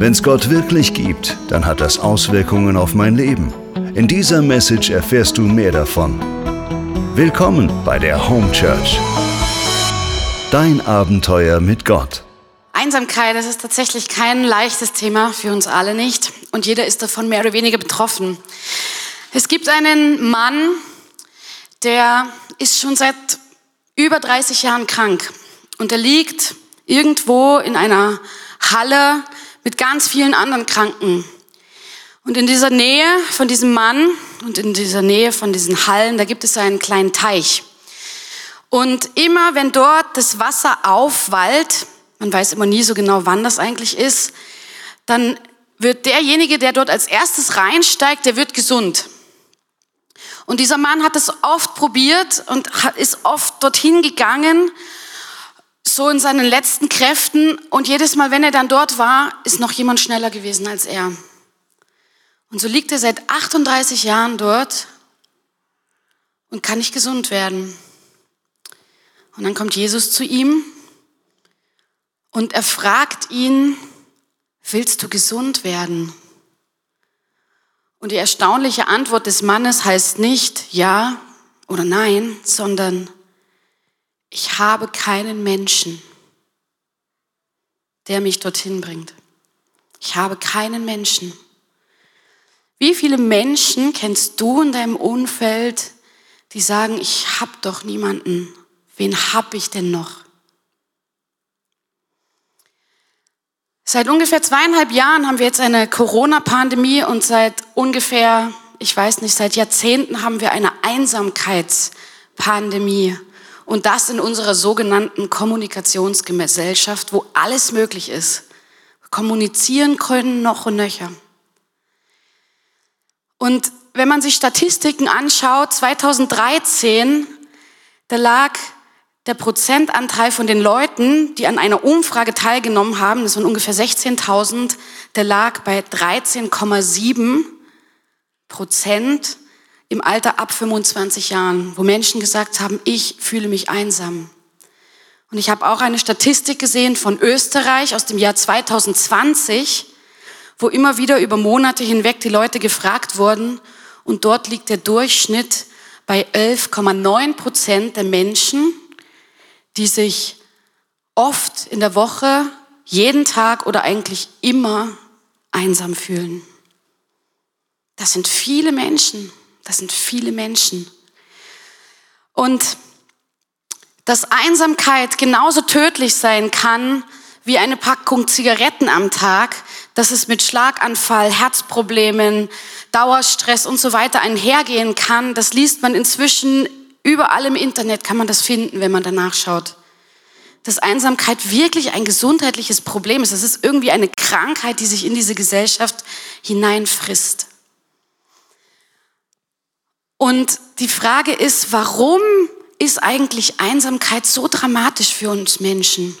Wenn es Gott wirklich gibt, dann hat das Auswirkungen auf mein Leben. In dieser Message erfährst du mehr davon. Willkommen bei der Home Church. Dein Abenteuer mit Gott. Einsamkeit, das ist tatsächlich kein leichtes Thema für uns alle nicht. Und jeder ist davon mehr oder weniger betroffen. Es gibt einen Mann, der ist schon seit über 30 Jahren krank. Und er liegt irgendwo in einer Halle mit ganz vielen anderen Kranken. Und in dieser Nähe von diesem Mann und in dieser Nähe von diesen Hallen, da gibt es einen kleinen Teich. Und immer wenn dort das Wasser aufwallt, man weiß immer nie so genau, wann das eigentlich ist, dann wird derjenige, der dort als erstes reinsteigt, der wird gesund. Und dieser Mann hat es oft probiert und ist oft dorthin gegangen so in seinen letzten Kräften und jedes Mal, wenn er dann dort war, ist noch jemand schneller gewesen als er. Und so liegt er seit 38 Jahren dort und kann nicht gesund werden. Und dann kommt Jesus zu ihm und er fragt ihn, willst du gesund werden? Und die erstaunliche Antwort des Mannes heißt nicht ja oder nein, sondern ich habe keinen Menschen, der mich dorthin bringt. Ich habe keinen Menschen. Wie viele Menschen kennst du in deinem Umfeld, die sagen, ich habe doch niemanden. Wen habe ich denn noch? Seit ungefähr zweieinhalb Jahren haben wir jetzt eine Corona-Pandemie und seit ungefähr, ich weiß nicht, seit Jahrzehnten haben wir eine Einsamkeitspandemie. Und das in unserer sogenannten Kommunikationsgesellschaft, wo alles möglich ist. Kommunizieren können noch und nöcher. Und wenn man sich Statistiken anschaut, 2013, da lag der Prozentanteil von den Leuten, die an einer Umfrage teilgenommen haben, das waren ungefähr 16.000, der lag bei 13,7 Prozent im Alter ab 25 Jahren, wo Menschen gesagt haben, ich fühle mich einsam. Und ich habe auch eine Statistik gesehen von Österreich aus dem Jahr 2020, wo immer wieder über Monate hinweg die Leute gefragt wurden. Und dort liegt der Durchschnitt bei 11,9 Prozent der Menschen, die sich oft in der Woche, jeden Tag oder eigentlich immer einsam fühlen. Das sind viele Menschen. Das sind viele Menschen. Und dass Einsamkeit genauso tödlich sein kann wie eine Packung Zigaretten am Tag, dass es mit Schlaganfall, Herzproblemen, Dauerstress und so weiter einhergehen kann, das liest man inzwischen überall im Internet, kann man das finden, wenn man danach schaut. Dass Einsamkeit wirklich ein gesundheitliches Problem ist. Das ist irgendwie eine Krankheit, die sich in diese Gesellschaft hineinfrisst. Und die Frage ist, warum ist eigentlich Einsamkeit so dramatisch für uns Menschen?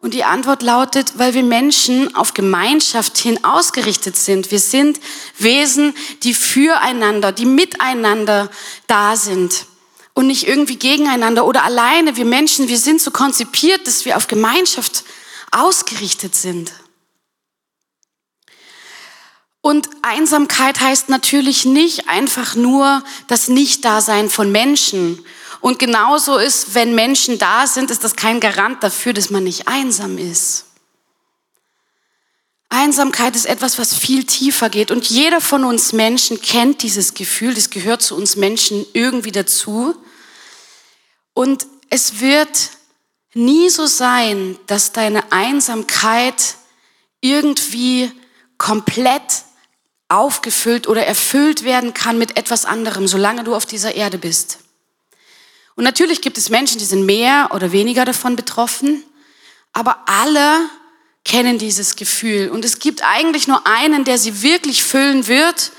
Und die Antwort lautet, weil wir Menschen auf Gemeinschaft hin ausgerichtet sind. Wir sind Wesen, die füreinander, die miteinander da sind und nicht irgendwie gegeneinander oder alleine. Wir Menschen, wir sind so konzipiert, dass wir auf Gemeinschaft ausgerichtet sind. Und Einsamkeit heißt natürlich nicht einfach nur das Nichtdasein von Menschen. Und genauso ist, wenn Menschen da sind, ist das kein Garant dafür, dass man nicht einsam ist. Einsamkeit ist etwas, was viel tiefer geht. Und jeder von uns Menschen kennt dieses Gefühl, das gehört zu uns Menschen irgendwie dazu. Und es wird nie so sein, dass deine Einsamkeit irgendwie komplett aufgefüllt oder erfüllt werden kann mit etwas anderem, solange du auf dieser Erde bist. Und natürlich gibt es Menschen, die sind mehr oder weniger davon betroffen, aber alle kennen dieses Gefühl. Und es gibt eigentlich nur einen, der sie wirklich füllen wird.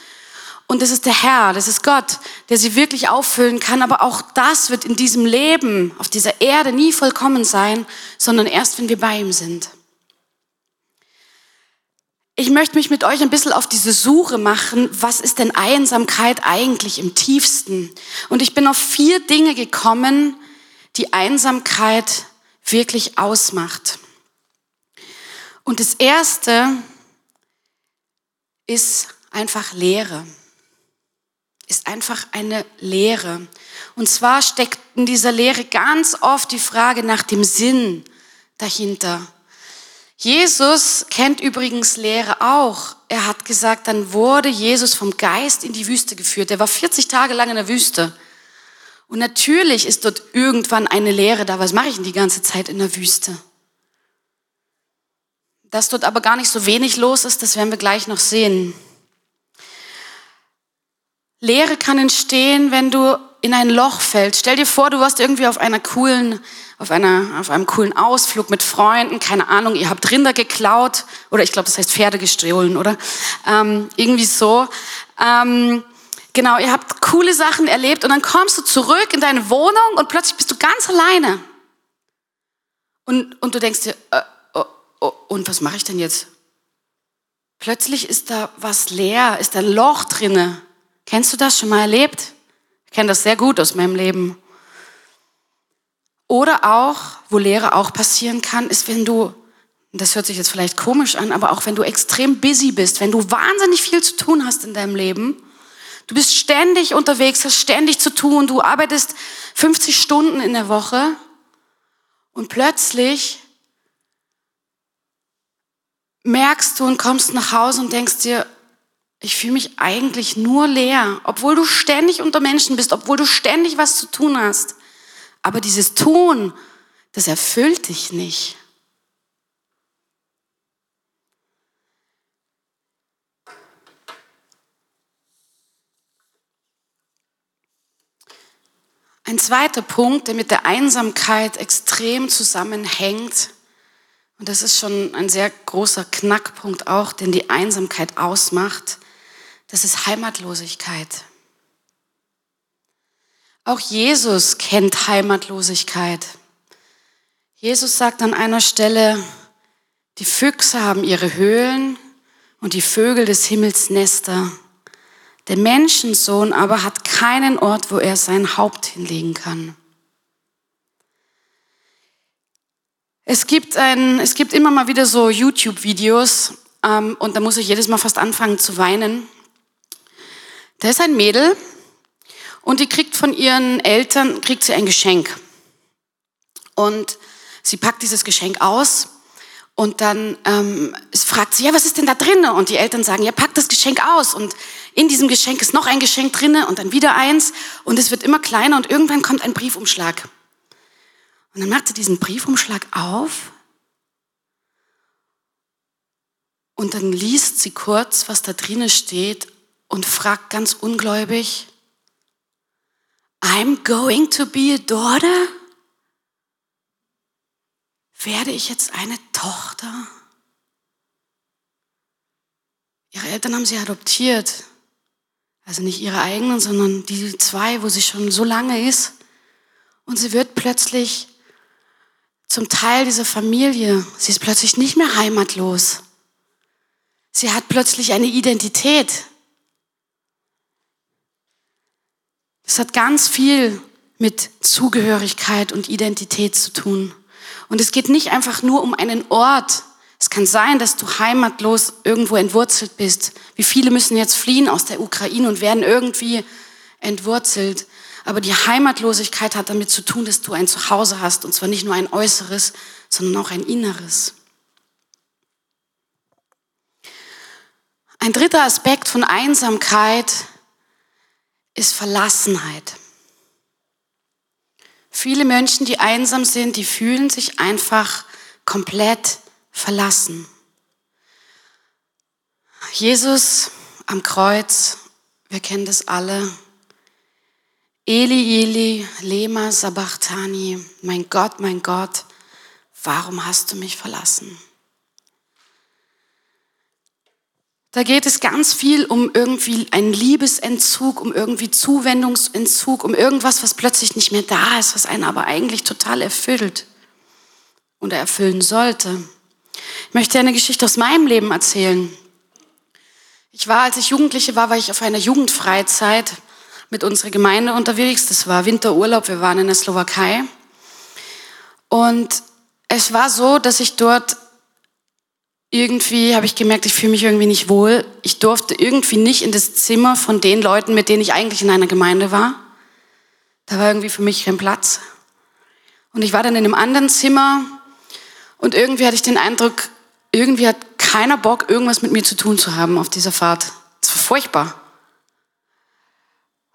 Und das ist der Herr, das ist Gott, der sie wirklich auffüllen kann. Aber auch das wird in diesem Leben, auf dieser Erde nie vollkommen sein, sondern erst, wenn wir bei ihm sind. Ich möchte mich mit euch ein bisschen auf diese Suche machen, was ist denn Einsamkeit eigentlich im tiefsten? Und ich bin auf vier Dinge gekommen, die Einsamkeit wirklich ausmacht. Und das Erste ist einfach Lehre. Ist einfach eine Lehre. Und zwar steckt in dieser Lehre ganz oft die Frage nach dem Sinn dahinter. Jesus kennt übrigens Lehre auch. Er hat gesagt, dann wurde Jesus vom Geist in die Wüste geführt. Er war 40 Tage lang in der Wüste. Und natürlich ist dort irgendwann eine Lehre da. Was mache ich denn die ganze Zeit in der Wüste? Dass dort aber gar nicht so wenig los ist, das werden wir gleich noch sehen. Lehre kann entstehen, wenn du in ein Loch fällst. Stell dir vor, du warst irgendwie auf einer coolen, auf einer, auf einem coolen Ausflug mit Freunden, keine Ahnung, ihr habt Rinder geklaut, oder ich glaube, das heißt Pferde gestohlen, oder? Ähm, irgendwie so. Ähm, genau, ihr habt coole Sachen erlebt und dann kommst du zurück in deine Wohnung und plötzlich bist du ganz alleine. Und, und du denkst dir, äh, oh, und was mache ich denn jetzt? Plötzlich ist da was leer, ist da ein Loch drinne. Kennst du das schon mal erlebt? Ich kenne das sehr gut aus meinem Leben. Oder auch, wo Lehre auch passieren kann, ist, wenn du, das hört sich jetzt vielleicht komisch an, aber auch wenn du extrem busy bist, wenn du wahnsinnig viel zu tun hast in deinem Leben, du bist ständig unterwegs, hast ständig zu tun, du arbeitest 50 Stunden in der Woche und plötzlich merkst du und kommst nach Hause und denkst dir, ich fühle mich eigentlich nur leer, obwohl du ständig unter Menschen bist, obwohl du ständig was zu tun hast. Aber dieses Tun, das erfüllt dich nicht. Ein zweiter Punkt, der mit der Einsamkeit extrem zusammenhängt, und das ist schon ein sehr großer Knackpunkt auch, den die Einsamkeit ausmacht. Das ist Heimatlosigkeit. Auch Jesus kennt Heimatlosigkeit. Jesus sagt an einer Stelle, die Füchse haben ihre Höhlen und die Vögel des Himmels Nester. Der Menschensohn aber hat keinen Ort, wo er sein Haupt hinlegen kann. Es gibt, ein, es gibt immer mal wieder so YouTube-Videos ähm, und da muss ich jedes Mal fast anfangen zu weinen. Da ist ein Mädel und die kriegt von ihren Eltern, kriegt sie ein Geschenk. Und sie packt dieses Geschenk aus und dann ähm, fragt sie, ja, was ist denn da drin? Und die Eltern sagen, ja, pack das Geschenk aus. Und in diesem Geschenk ist noch ein Geschenk drin und dann wieder eins. Und es wird immer kleiner und irgendwann kommt ein Briefumschlag. Und dann macht sie diesen Briefumschlag auf und dann liest sie kurz, was da drinnen steht und fragt ganz ungläubig, I'm going to be a daughter? Werde ich jetzt eine Tochter? Ihre Eltern haben sie adoptiert. Also nicht ihre eigenen, sondern die zwei, wo sie schon so lange ist. Und sie wird plötzlich zum Teil dieser Familie. Sie ist plötzlich nicht mehr heimatlos. Sie hat plötzlich eine Identität. Es hat ganz viel mit Zugehörigkeit und Identität zu tun. Und es geht nicht einfach nur um einen Ort. Es kann sein, dass du heimatlos irgendwo entwurzelt bist. Wie viele müssen jetzt fliehen aus der Ukraine und werden irgendwie entwurzelt. Aber die Heimatlosigkeit hat damit zu tun, dass du ein Zuhause hast, und zwar nicht nur ein äußeres, sondern auch ein inneres. Ein dritter Aspekt von Einsamkeit ist Verlassenheit. Viele Menschen, die einsam sind, die fühlen sich einfach komplett verlassen. Jesus am Kreuz, wir kennen das alle, Eli, Eli, lema sabachthani, mein Gott, mein Gott, warum hast du mich verlassen? Da geht es ganz viel um irgendwie einen Liebesentzug, um irgendwie Zuwendungsentzug, um irgendwas, was plötzlich nicht mehr da ist, was einen aber eigentlich total erfüllt oder erfüllen sollte. Ich möchte eine Geschichte aus meinem Leben erzählen. Ich war, als ich Jugendliche war, war ich auf einer Jugendfreizeit mit unserer Gemeinde unterwegs. Das war Winterurlaub, wir waren in der Slowakei. Und es war so, dass ich dort irgendwie habe ich gemerkt, ich fühle mich irgendwie nicht wohl. Ich durfte irgendwie nicht in das Zimmer von den Leuten, mit denen ich eigentlich in einer Gemeinde war. Da war irgendwie für mich kein Platz. Und ich war dann in einem anderen Zimmer und irgendwie hatte ich den Eindruck, irgendwie hat keiner Bock, irgendwas mit mir zu tun zu haben auf dieser Fahrt. Das war furchtbar.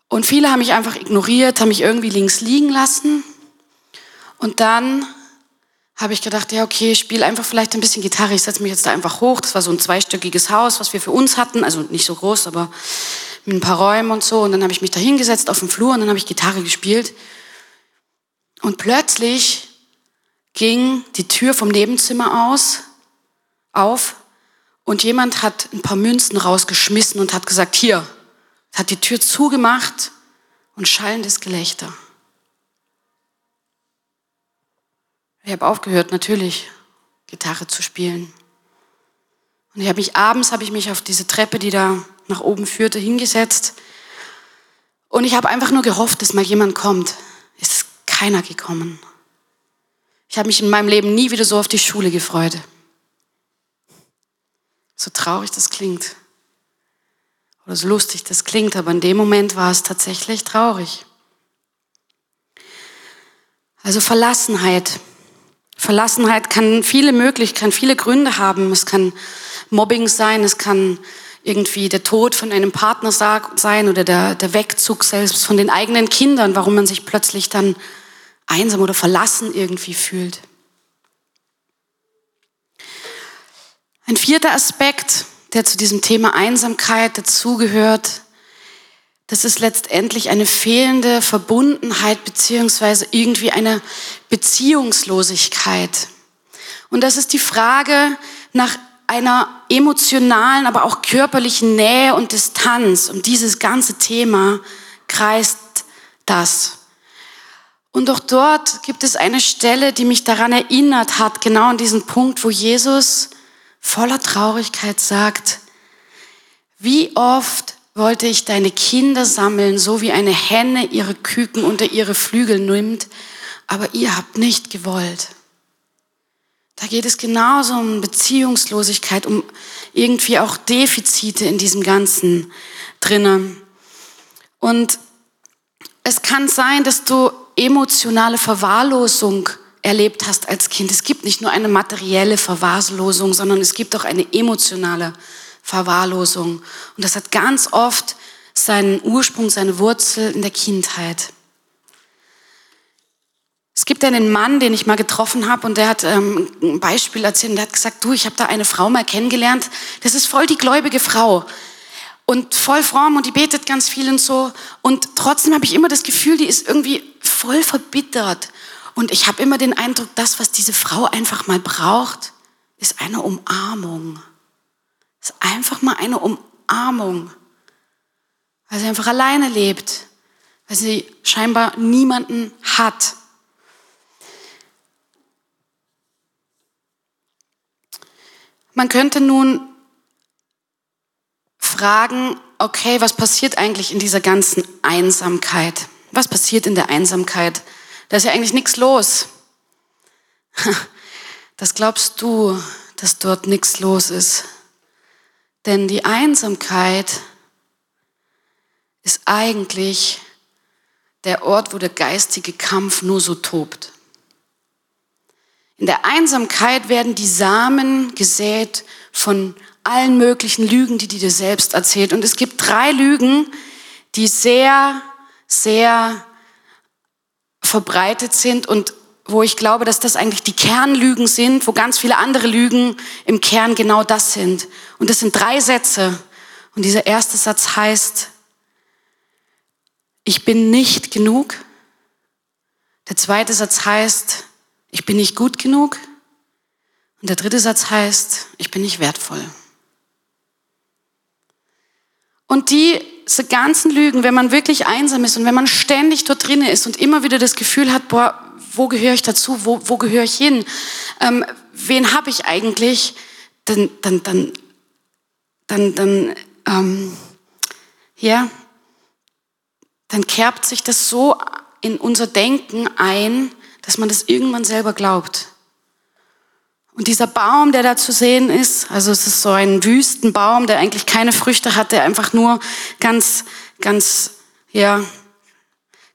Und viele haben mich einfach ignoriert, haben mich irgendwie links liegen lassen. Und dann habe ich gedacht, ja, okay, ich spiele einfach vielleicht ein bisschen Gitarre. Ich setze mich jetzt da einfach hoch. Das war so ein zweistöckiges Haus, was wir für uns hatten. Also nicht so groß, aber mit ein paar Räumen und so. Und dann habe ich mich da hingesetzt auf dem Flur und dann habe ich Gitarre gespielt. Und plötzlich ging die Tür vom Nebenzimmer aus, auf und jemand hat ein paar Münzen rausgeschmissen und hat gesagt, hier, hat die Tür zugemacht und schallendes Gelächter. Ich habe aufgehört, natürlich Gitarre zu spielen. Und ich habe mich abends habe ich mich auf diese Treppe, die da nach oben führte, hingesetzt. Und ich habe einfach nur gehofft, dass mal jemand kommt. Ist keiner gekommen. Ich habe mich in meinem Leben nie wieder so auf die Schule gefreut. So traurig das klingt. Oder so lustig das klingt, aber in dem Moment war es tatsächlich traurig. Also Verlassenheit. Verlassenheit kann viele Möglichkeiten, viele Gründe haben. Es kann Mobbing sein, es kann irgendwie der Tod von einem Partner sein oder der, der Wegzug selbst von den eigenen Kindern, warum man sich plötzlich dann einsam oder verlassen irgendwie fühlt. Ein vierter Aspekt, der zu diesem Thema Einsamkeit dazugehört, das ist letztendlich eine fehlende Verbundenheit beziehungsweise irgendwie eine Beziehungslosigkeit. Und das ist die Frage nach einer emotionalen, aber auch körperlichen Nähe und Distanz. Um dieses ganze Thema kreist das. Und auch dort gibt es eine Stelle, die mich daran erinnert hat, genau an diesen Punkt, wo Jesus voller Traurigkeit sagt, wie oft wollte ich deine Kinder sammeln, so wie eine Henne ihre Küken unter ihre Flügel nimmt, aber ihr habt nicht gewollt. Da geht es genauso um Beziehungslosigkeit, um irgendwie auch Defizite in diesem Ganzen drinnen. Und es kann sein, dass du emotionale Verwahrlosung erlebt hast als Kind. Es gibt nicht nur eine materielle Verwahrlosung, sondern es gibt auch eine emotionale Verwahrlosung. Und das hat ganz oft seinen Ursprung, seine Wurzel in der Kindheit. Es gibt einen Mann, den ich mal getroffen habe und der hat ähm, ein Beispiel erzählt und der hat gesagt, du, ich habe da eine Frau mal kennengelernt, das ist voll die gläubige Frau. Und voll fromm und die betet ganz viel und so. Und trotzdem habe ich immer das Gefühl, die ist irgendwie voll verbittert. Und ich habe immer den Eindruck, das, was diese Frau einfach mal braucht, ist eine Umarmung. Ist einfach mal eine Umarmung. Weil sie einfach alleine lebt. Weil sie scheinbar niemanden hat. Man könnte nun fragen, okay, was passiert eigentlich in dieser ganzen Einsamkeit? Was passiert in der Einsamkeit? Da ist ja eigentlich nichts los. Das glaubst du, dass dort nichts los ist. Denn die Einsamkeit ist eigentlich der Ort, wo der geistige Kampf nur so tobt. In der Einsamkeit werden die Samen gesät von allen möglichen Lügen, die dir selbst erzählt. Und es gibt drei Lügen, die sehr, sehr verbreitet sind und wo ich glaube, dass das eigentlich die Kernlügen sind, wo ganz viele andere Lügen im Kern genau das sind. Und das sind drei Sätze. Und dieser erste Satz heißt, ich bin nicht genug. Der zweite Satz heißt, ich bin nicht gut genug. Und der dritte Satz heißt, ich bin nicht wertvoll. Und diese ganzen Lügen, wenn man wirklich einsam ist und wenn man ständig dort drinnen ist und immer wieder das Gefühl hat, boah, wo gehöre ich dazu, wo, wo gehöre ich hin, ähm, wen habe ich eigentlich, dann, dann, dann, dann, dann, ähm, ja, dann kerbt sich das so in unser Denken ein, dass man das irgendwann selber glaubt. Und dieser Baum, der da zu sehen ist, also es ist so ein Wüstenbaum, der eigentlich keine Früchte hat, der einfach nur ganz, ganz, ja,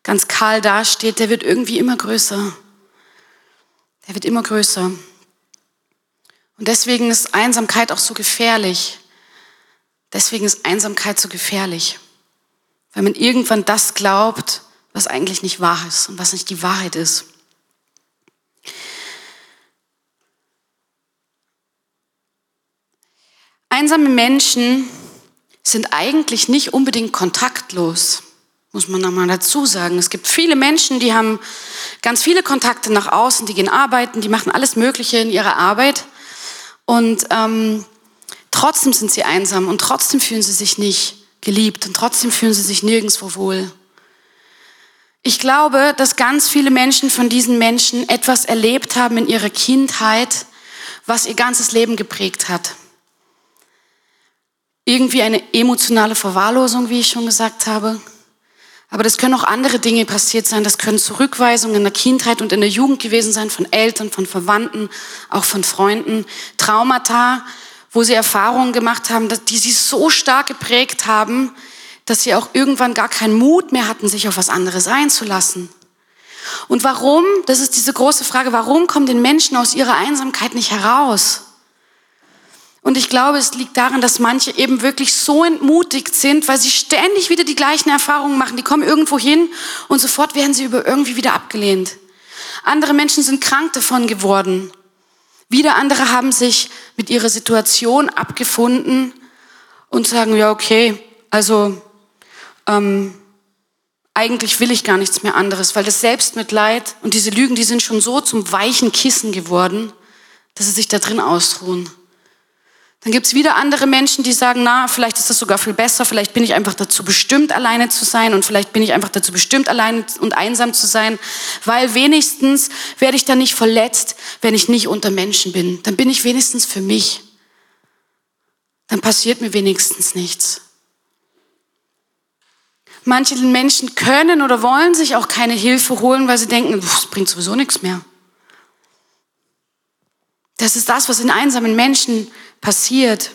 ganz kahl dasteht, der wird irgendwie immer größer. Der wird immer größer. Und deswegen ist Einsamkeit auch so gefährlich. Deswegen ist Einsamkeit so gefährlich. Weil man irgendwann das glaubt, was eigentlich nicht wahr ist und was nicht die Wahrheit ist. Einsame Menschen sind eigentlich nicht unbedingt kontaktlos, muss man nochmal dazu sagen. Es gibt viele Menschen, die haben ganz viele Kontakte nach außen, die gehen arbeiten, die machen alles Mögliche in ihrer Arbeit und ähm, trotzdem sind sie einsam und trotzdem fühlen sie sich nicht geliebt und trotzdem fühlen sie sich nirgendwo wohl. Ich glaube, dass ganz viele Menschen von diesen Menschen etwas erlebt haben in ihrer Kindheit, was ihr ganzes Leben geprägt hat irgendwie eine emotionale Verwahrlosung, wie ich schon gesagt habe. Aber das können auch andere Dinge passiert sein. Das können Zurückweisungen in der Kindheit und in der Jugend gewesen sein von Eltern, von Verwandten, auch von Freunden. Traumata, wo sie Erfahrungen gemacht haben, die sie so stark geprägt haben, dass sie auch irgendwann gar keinen Mut mehr hatten, sich auf was anderes einzulassen. Und warum, das ist diese große Frage, warum kommen den Menschen aus ihrer Einsamkeit nicht heraus? Und ich glaube, es liegt daran, dass manche eben wirklich so entmutigt sind, weil sie ständig wieder die gleichen Erfahrungen machen. Die kommen irgendwo hin und sofort werden sie über irgendwie wieder abgelehnt. Andere Menschen sind krank davon geworden. Wieder andere haben sich mit ihrer Situation abgefunden und sagen, ja, okay, also ähm, eigentlich will ich gar nichts mehr anderes, weil das Selbstmitleid und diese Lügen, die sind schon so zum weichen Kissen geworden, dass sie sich da drin ausruhen. Dann gibt es wieder andere Menschen, die sagen, na, vielleicht ist das sogar viel besser, vielleicht bin ich einfach dazu bestimmt, alleine zu sein und vielleicht bin ich einfach dazu bestimmt, allein und einsam zu sein, weil wenigstens werde ich dann nicht verletzt, wenn ich nicht unter Menschen bin. Dann bin ich wenigstens für mich. Dann passiert mir wenigstens nichts. Manche Menschen können oder wollen sich auch keine Hilfe holen, weil sie denken, es bringt sowieso nichts mehr. Das ist das, was in einsamen Menschen passiert.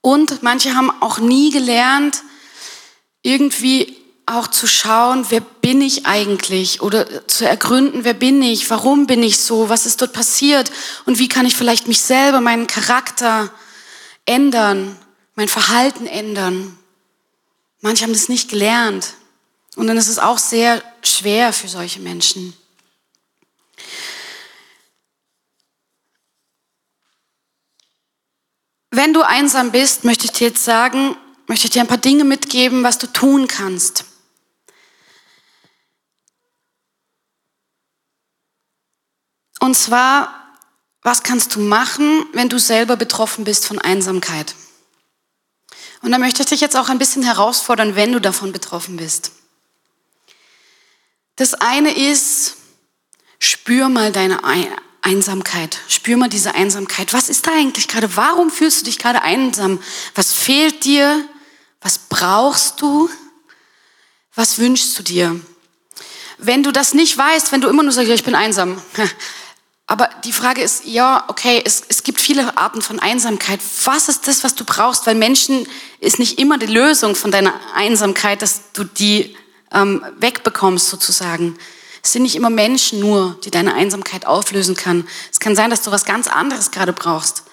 Und manche haben auch nie gelernt, irgendwie auch zu schauen, wer bin ich eigentlich oder zu ergründen, wer bin ich, warum bin ich so, was ist dort passiert und wie kann ich vielleicht mich selber, meinen Charakter ändern, mein Verhalten ändern. Manche haben das nicht gelernt und dann ist es auch sehr schwer für solche Menschen. Wenn du einsam bist, möchte ich dir jetzt sagen, möchte ich dir ein paar Dinge mitgeben, was du tun kannst. Und zwar, was kannst du machen, wenn du selber betroffen bist von Einsamkeit? Und da möchte ich dich jetzt auch ein bisschen herausfordern, wenn du davon betroffen bist. Das eine ist, spür mal deine Einsamkeit. Spür mal diese Einsamkeit. Was ist da eigentlich gerade? Warum fühlst du dich gerade einsam? Was fehlt dir? Was brauchst du? Was wünschst du dir? Wenn du das nicht weißt, wenn du immer nur sagst, ja, ich bin einsam. Aber die Frage ist, ja, okay, es, es gibt viele Arten von Einsamkeit. Was ist das, was du brauchst? Weil Menschen ist nicht immer die Lösung von deiner Einsamkeit, dass du die ähm, wegbekommst sozusagen. Es sind nicht immer Menschen nur, die deine Einsamkeit auflösen kann. Es kann sein, dass du was ganz anderes gerade brauchst.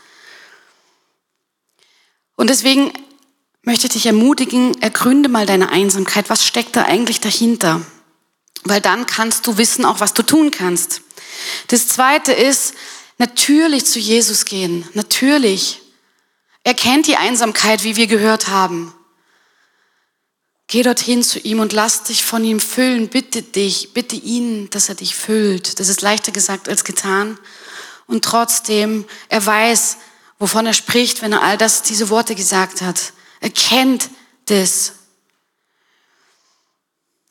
Und deswegen möchte ich dich ermutigen, ergründe mal deine Einsamkeit. Was steckt da eigentlich dahinter? Weil dann kannst du wissen auch, was du tun kannst. Das zweite ist, natürlich zu Jesus gehen. Natürlich. Er kennt die Einsamkeit, wie wir gehört haben. Geh dorthin zu ihm und lass dich von ihm füllen. Bitte dich, bitte ihn, dass er dich füllt. Das ist leichter gesagt als getan. Und trotzdem, er weiß, wovon er spricht, wenn er all das, diese Worte gesagt hat. Er kennt das.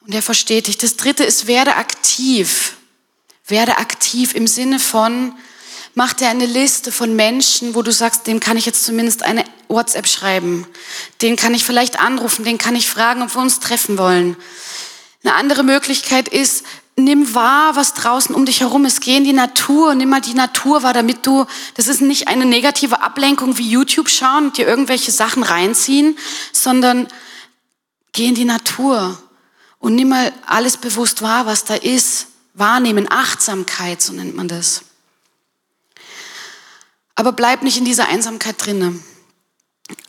Und er versteht dich. Das dritte ist, werde aktiv. Werde aktiv im Sinne von, mach dir eine Liste von Menschen, wo du sagst, dem kann ich jetzt zumindest eine WhatsApp schreiben. Den kann ich vielleicht anrufen, den kann ich fragen, ob wir uns treffen wollen. Eine andere Möglichkeit ist, nimm wahr, was draußen um dich herum ist. Geh in die Natur, nimm mal die Natur wahr, damit du, das ist nicht eine negative Ablenkung wie YouTube schauen und dir irgendwelche Sachen reinziehen, sondern geh in die Natur und nimm mal alles bewusst wahr, was da ist. Wahrnehmen, Achtsamkeit, so nennt man das. Aber bleib nicht in dieser Einsamkeit drinnen.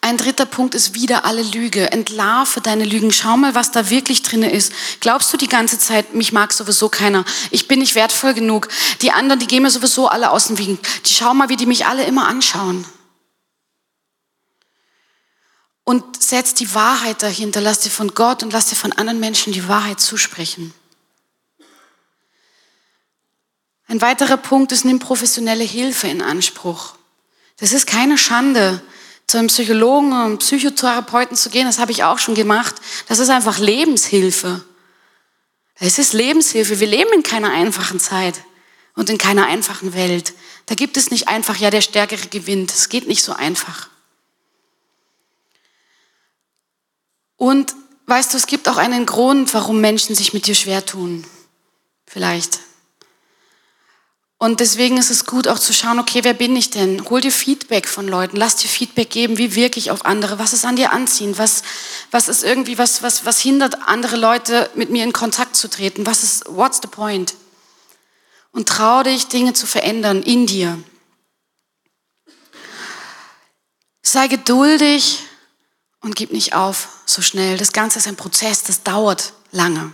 Ein dritter Punkt ist wieder alle Lüge. Entlarve deine Lügen. Schau mal, was da wirklich drinne ist. Glaubst du die ganze Zeit, mich mag sowieso keiner. Ich bin nicht wertvoll genug. Die anderen, die gehen mir sowieso alle aus dem Weg. Die schau mal, wie die mich alle immer anschauen. Und setz die Wahrheit dahinter. Lass dir von Gott und lass dir von anderen Menschen die Wahrheit zusprechen. Ein weiterer Punkt ist, nimm professionelle Hilfe in Anspruch. Das ist keine Schande zu einem Psychologen oder einem Psychotherapeuten zu gehen, das habe ich auch schon gemacht. Das ist einfach Lebenshilfe. Es ist Lebenshilfe. Wir leben in keiner einfachen Zeit und in keiner einfachen Welt. Da gibt es nicht einfach, ja, der Stärkere gewinnt. Es geht nicht so einfach. Und weißt du, es gibt auch einen Grund, warum Menschen sich mit dir schwer tun. Vielleicht. Und deswegen ist es gut auch zu schauen, okay, wer bin ich denn? Hol dir Feedback von Leuten, lass dir Feedback geben, wie wirke ich auf andere, was ist an dir anziehend, was, was ist irgendwie, was, was, was hindert andere Leute, mit mir in Kontakt zu treten, was ist, what's the point? Und trau dich, Dinge zu verändern in dir. Sei geduldig und gib nicht auf so schnell. Das Ganze ist ein Prozess, das dauert lange.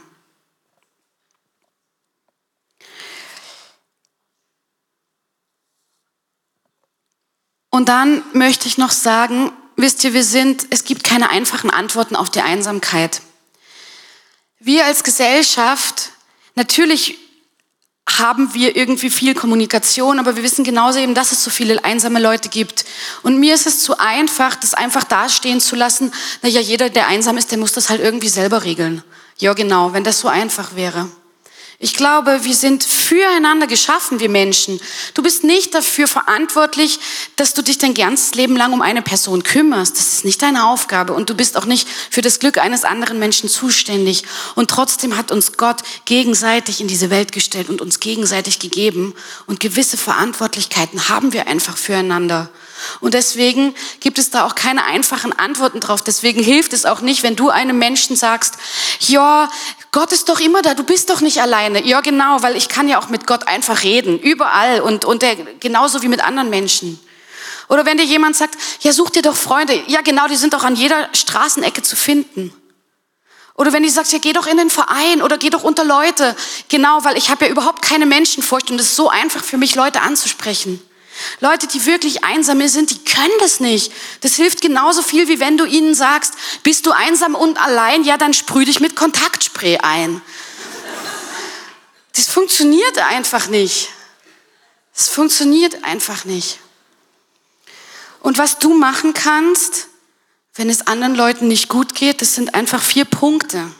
Und dann möchte ich noch sagen, wisst ihr, wir sind, es gibt keine einfachen Antworten auf die Einsamkeit. Wir als Gesellschaft, natürlich haben wir irgendwie viel Kommunikation, aber wir wissen genauso eben, dass es so viele einsame Leute gibt. Und mir ist es zu einfach, das einfach dastehen zu lassen, naja, jeder, der einsam ist, der muss das halt irgendwie selber regeln. Ja, genau, wenn das so einfach wäre. Ich glaube, wir sind füreinander geschaffen, wir Menschen. Du bist nicht dafür verantwortlich, dass du dich dein ganzes Leben lang um eine Person kümmerst. Das ist nicht deine Aufgabe. Und du bist auch nicht für das Glück eines anderen Menschen zuständig. Und trotzdem hat uns Gott gegenseitig in diese Welt gestellt und uns gegenseitig gegeben. Und gewisse Verantwortlichkeiten haben wir einfach füreinander. Und deswegen gibt es da auch keine einfachen Antworten drauf. Deswegen hilft es auch nicht, wenn du einem Menschen sagst, ja, Gott ist doch immer da, du bist doch nicht alleine. Ja, genau, weil ich kann ja auch mit Gott einfach reden, überall und, und der, genauso wie mit anderen Menschen. Oder wenn dir jemand sagt, ja, such dir doch Freunde. Ja, genau, die sind doch an jeder Straßenecke zu finden. Oder wenn die sagt, ja, geh doch in den Verein oder geh doch unter Leute. Genau, weil ich habe ja überhaupt keine Menschenfurcht und es ist so einfach für mich, Leute anzusprechen. Leute, die wirklich einsam sind, die können das nicht. Das hilft genauso viel, wie wenn du ihnen sagst, bist du einsam und allein, ja, dann sprüh dich mit Kontaktspray ein. Das funktioniert einfach nicht. Es funktioniert einfach nicht. Und was du machen kannst, wenn es anderen Leuten nicht gut geht, das sind einfach vier Punkte.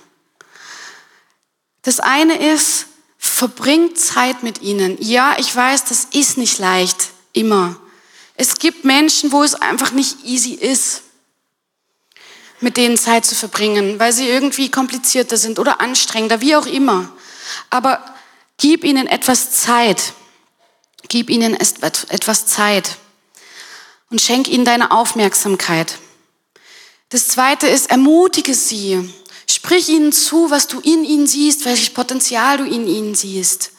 Das eine ist, verbring Zeit mit ihnen. Ja, ich weiß, das ist nicht leicht. Immer. Es gibt Menschen, wo es einfach nicht easy ist, mit denen Zeit zu verbringen, weil sie irgendwie komplizierter sind oder anstrengender, wie auch immer. Aber gib ihnen etwas Zeit. Gib ihnen etwas Zeit und schenk ihnen deine Aufmerksamkeit. Das zweite ist, ermutige sie. Sprich ihnen zu, was du in ihnen siehst, welches Potenzial du in ihnen siehst.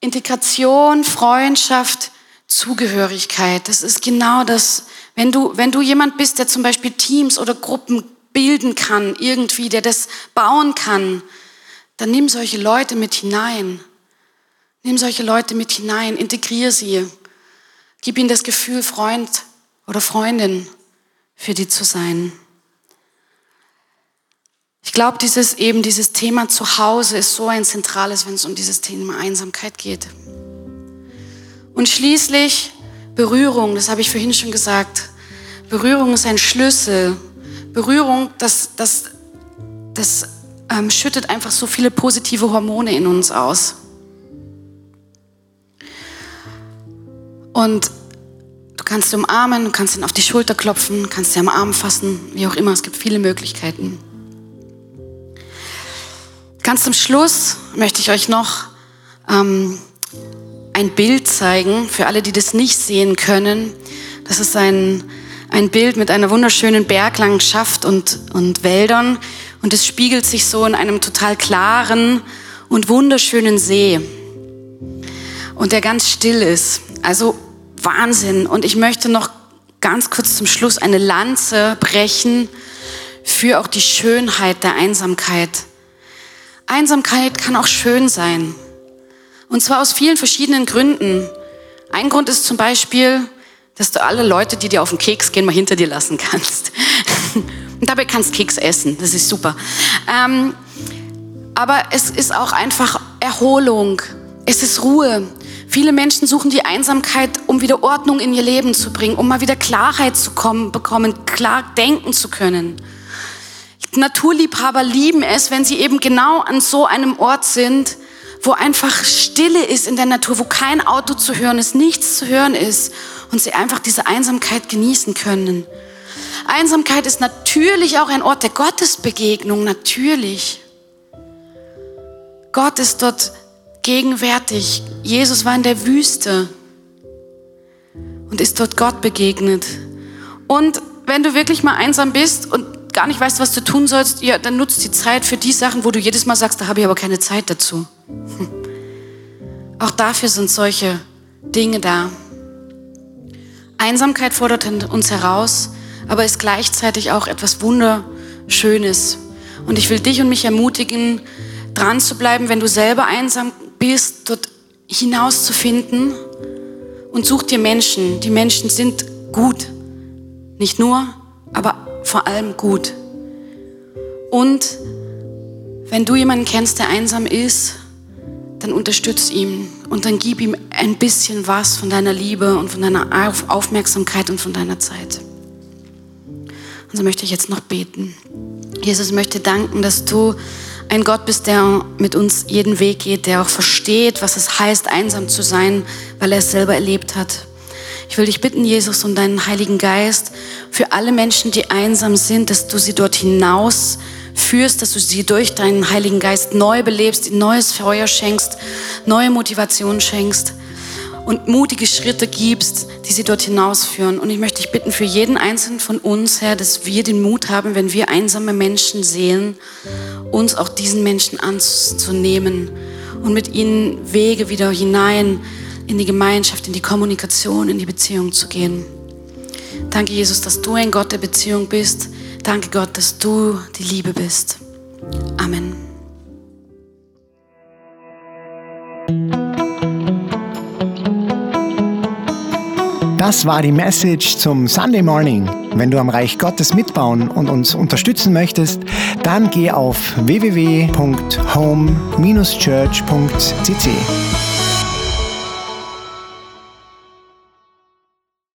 Integration, Freundschaft, Zugehörigkeit. Das ist genau das. Wenn du, wenn du jemand bist, der zum Beispiel Teams oder Gruppen bilden kann, irgendwie, der das bauen kann, dann nimm solche Leute mit hinein. Nimm solche Leute mit hinein, integriere sie. Gib ihnen das Gefühl, Freund oder Freundin für die zu sein. Ich glaube, dieses eben dieses Thema Zuhause ist so ein zentrales, wenn es um dieses Thema Einsamkeit geht. Und schließlich Berührung, das habe ich vorhin schon gesagt. Berührung ist ein Schlüssel. Berührung, das, das, das ähm, schüttet einfach so viele positive Hormone in uns aus. Und du kannst ihn umarmen, du kannst ihn auf die Schulter klopfen, kannst ihn am Arm fassen, wie auch immer. Es gibt viele Möglichkeiten. Ganz zum Schluss möchte ich euch noch ähm, ein Bild zeigen, für alle, die das nicht sehen können. Das ist ein, ein Bild mit einer wunderschönen Berglandschaft und, und Wäldern. Und es spiegelt sich so in einem total klaren und wunderschönen See. Und der ganz still ist. Also Wahnsinn. Und ich möchte noch ganz kurz zum Schluss eine Lanze brechen für auch die Schönheit der Einsamkeit. Einsamkeit kann auch schön sein. Und zwar aus vielen verschiedenen Gründen. Ein Grund ist zum Beispiel, dass du alle Leute, die dir auf den Keks gehen, mal hinter dir lassen kannst. Und dabei kannst Keks essen. Das ist super. Ähm, aber es ist auch einfach Erholung. Es ist Ruhe. Viele Menschen suchen die Einsamkeit, um wieder Ordnung in ihr Leben zu bringen, um mal wieder Klarheit zu kommen, bekommen, klar denken zu können. Naturliebhaber lieben es, wenn sie eben genau an so einem Ort sind, wo einfach Stille ist in der Natur, wo kein Auto zu hören ist, nichts zu hören ist und sie einfach diese Einsamkeit genießen können. Einsamkeit ist natürlich auch ein Ort der Gottesbegegnung, natürlich. Gott ist dort gegenwärtig. Jesus war in der Wüste und ist dort Gott begegnet. Und wenn du wirklich mal einsam bist und gar nicht weißt, was du tun sollst, ja, dann nutzt die Zeit für die Sachen, wo du jedes Mal sagst, da habe ich aber keine Zeit dazu. Auch dafür sind solche Dinge da. Einsamkeit fordert uns heraus, aber ist gleichzeitig auch etwas Wunderschönes. Und ich will dich und mich ermutigen, dran zu bleiben, wenn du selber einsam bist, dort hinauszufinden und such dir Menschen. Die Menschen sind gut. Nicht nur, aber vor allem gut. Und wenn du jemanden kennst, der einsam ist, dann unterstütz ihn und dann gib ihm ein bisschen was von deiner Liebe und von deiner Aufmerksamkeit und von deiner Zeit. Und so möchte ich jetzt noch beten. Jesus möchte danken, dass du ein Gott bist, der mit uns jeden Weg geht, der auch versteht, was es heißt, einsam zu sein, weil er es selber erlebt hat. Ich will dich bitten, Jesus, um deinen Heiligen Geist für alle Menschen, die einsam sind, dass du sie dort hinaus führst, dass du sie durch deinen Heiligen Geist neu belebst, ihnen neues Feuer schenkst, neue Motivation schenkst und mutige Schritte gibst, die sie dort hinausführen. Und ich möchte dich bitten für jeden einzelnen von uns, Herr, dass wir den Mut haben, wenn wir einsame Menschen sehen, uns auch diesen Menschen anzunehmen und mit ihnen Wege wieder hinein in die Gemeinschaft, in die Kommunikation, in die Beziehung zu gehen. Danke, Jesus, dass du ein Gott der Beziehung bist. Danke, Gott, dass du die Liebe bist. Amen. Das war die Message zum Sunday Morning. Wenn du am Reich Gottes mitbauen und uns unterstützen möchtest, dann geh auf www.home-church.cc.